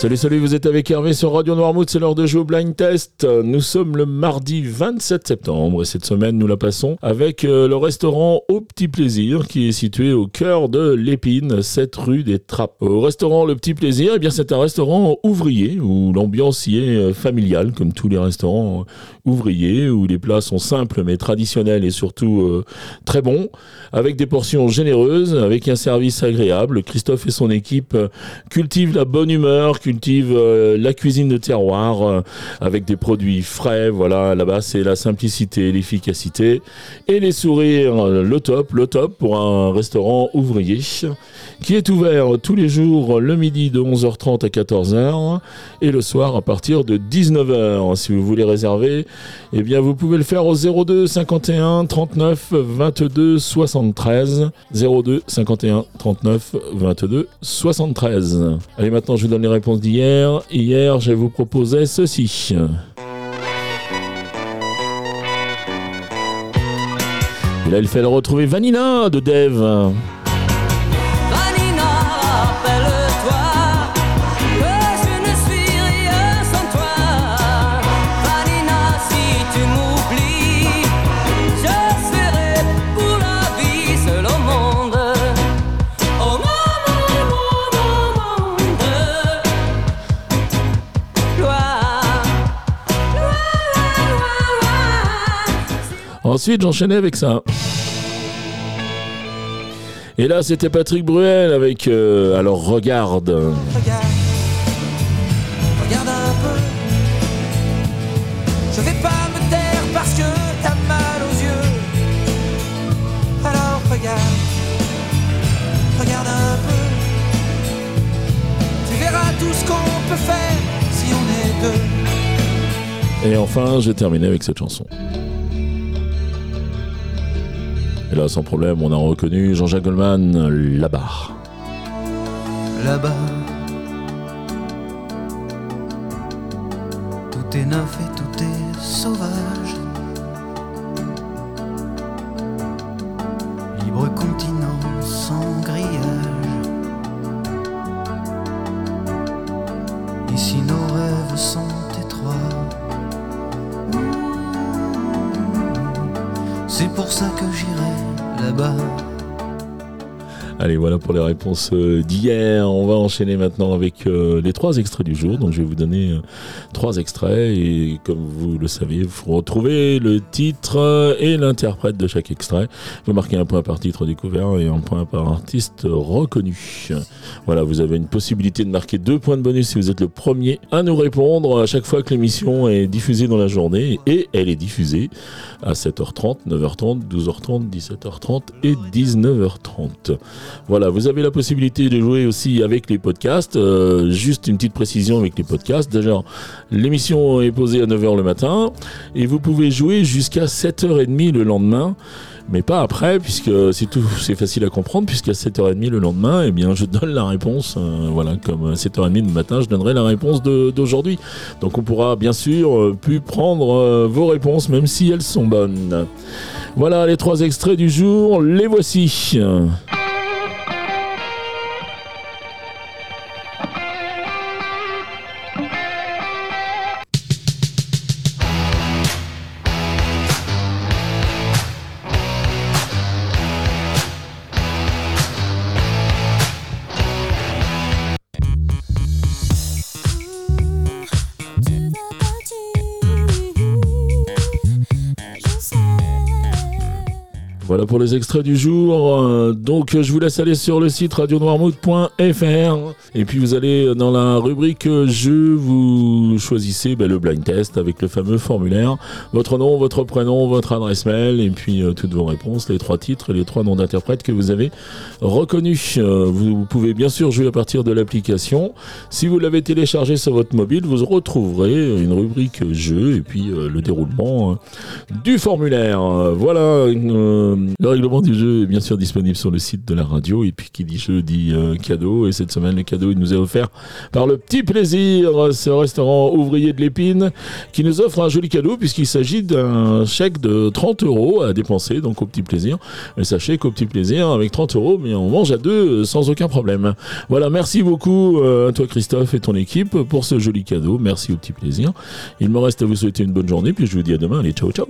Salut, salut, vous êtes avec Hervé sur Radio Noirmouth, c'est l'heure de jouer au blind test. Nous sommes le mardi 27 septembre et cette semaine nous la passons avec euh, le restaurant Au Petit Plaisir qui est situé au cœur de l'Épine, cette rue des Trappes. Au restaurant Le Petit Plaisir, eh bien c'est un restaurant ouvrier où l'ambiance y est euh, familiale comme tous les restaurants euh, ouvriers où les plats sont simples mais traditionnels et surtout très bons avec des portions généreuses, avec un service agréable. Christophe et son équipe cultivent la bonne humeur, cultive euh, la cuisine de terroir euh, avec des produits frais. Voilà, là-bas, c'est la simplicité, l'efficacité et les sourires. Le top, le top pour un restaurant ouvrier qui est ouvert tous les jours le midi de 11h30 à 14h et le soir à partir de 19h. Si vous voulez réserver, eh bien, vous pouvez le faire au 02 51 39 22 73. 02 51 39 22 73. Allez, maintenant, je vous donne les réponses d'hier. Hier, je vous proposais ceci. Et là, il fallait retrouver Vanina de Dev. Ensuite, j'enchaînais avec ça. Et là, c'était Patrick Bruel avec euh, Alors regarde. Regarde. Regarde un peu. Je vais pas me taire parce que t'as mal aux yeux. Alors regarde. Regarde un peu. Tu verras tout ce qu'on peut faire si on est deux. Et enfin, j'ai terminé avec cette chanson. Et là, sans problème, on a reconnu Jean-Jacques Goldman là-bas. Là-bas, tout est neuf et tout est sauvage. Libre continent sans grillage. Ici, nos rêves sont étroits. C'est pour ça que j'irai là-bas. Allez, voilà pour les réponses euh, d'hier. On va enchaîner maintenant avec euh, les trois extraits du jour. Donc, je vais vous donner euh, trois extraits et comme vous le savez, vous retrouvez le titre et l'interprète de chaque extrait. Vous marquez un point par titre découvert et un point par artiste reconnu. Voilà, vous avez une possibilité de marquer deux points de bonus si vous êtes le premier à nous répondre à chaque fois que l'émission est diffusée dans la journée et elle est diffusée à 7h30, 9h30, 12h30, 17h30 et 19h30. Voilà, vous avez la possibilité de jouer aussi avec les podcasts. Euh, juste une petite précision avec les podcasts. Déjà, l'émission est posée à 9h le matin et vous pouvez jouer jusqu'à 7h30 le lendemain mais pas après, puisque c'est tout, c'est facile à comprendre, puisqu'à 7h30 le lendemain, eh bien, je donne la réponse, euh, voilà, comme à 7h30 le matin, je donnerai la réponse d'aujourd'hui. Donc, on pourra bien sûr euh, plus prendre vos réponses, même si elles sont bonnes. Voilà les trois extraits du jour, les voici. Voilà pour les extraits du jour. Euh, donc je vous laisse aller sur le site radionoirmouth.fr et puis vous allez dans la rubrique jeu, vous choisissez ben, le blind test avec le fameux formulaire, votre nom, votre prénom, votre adresse mail et puis euh, toutes vos réponses, les trois titres et les trois noms d'interprètes que vous avez reconnus. Euh, vous pouvez bien sûr jouer à partir de l'application. Si vous l'avez téléchargé sur votre mobile, vous retrouverez une rubrique jeu et puis le déroulement du formulaire. Voilà le règlement du jeu est bien sûr disponible sur le site de la radio. Et puis qui dit jeu dit euh, cadeau. Et cette semaine, le cadeau, il nous est offert par le petit plaisir, ce restaurant ouvrier de l'épine, qui nous offre un joli cadeau puisqu'il s'agit d'un chèque de 30 euros à dépenser, donc au petit plaisir. Et sachez qu'au petit plaisir, avec 30 euros, mais on mange à deux sans aucun problème. Voilà, merci beaucoup à toi Christophe et ton équipe pour ce joli cadeau. Merci au petit plaisir. Il me reste à vous souhaiter une bonne journée, puis je vous dis à demain. Allez, ciao, ciao.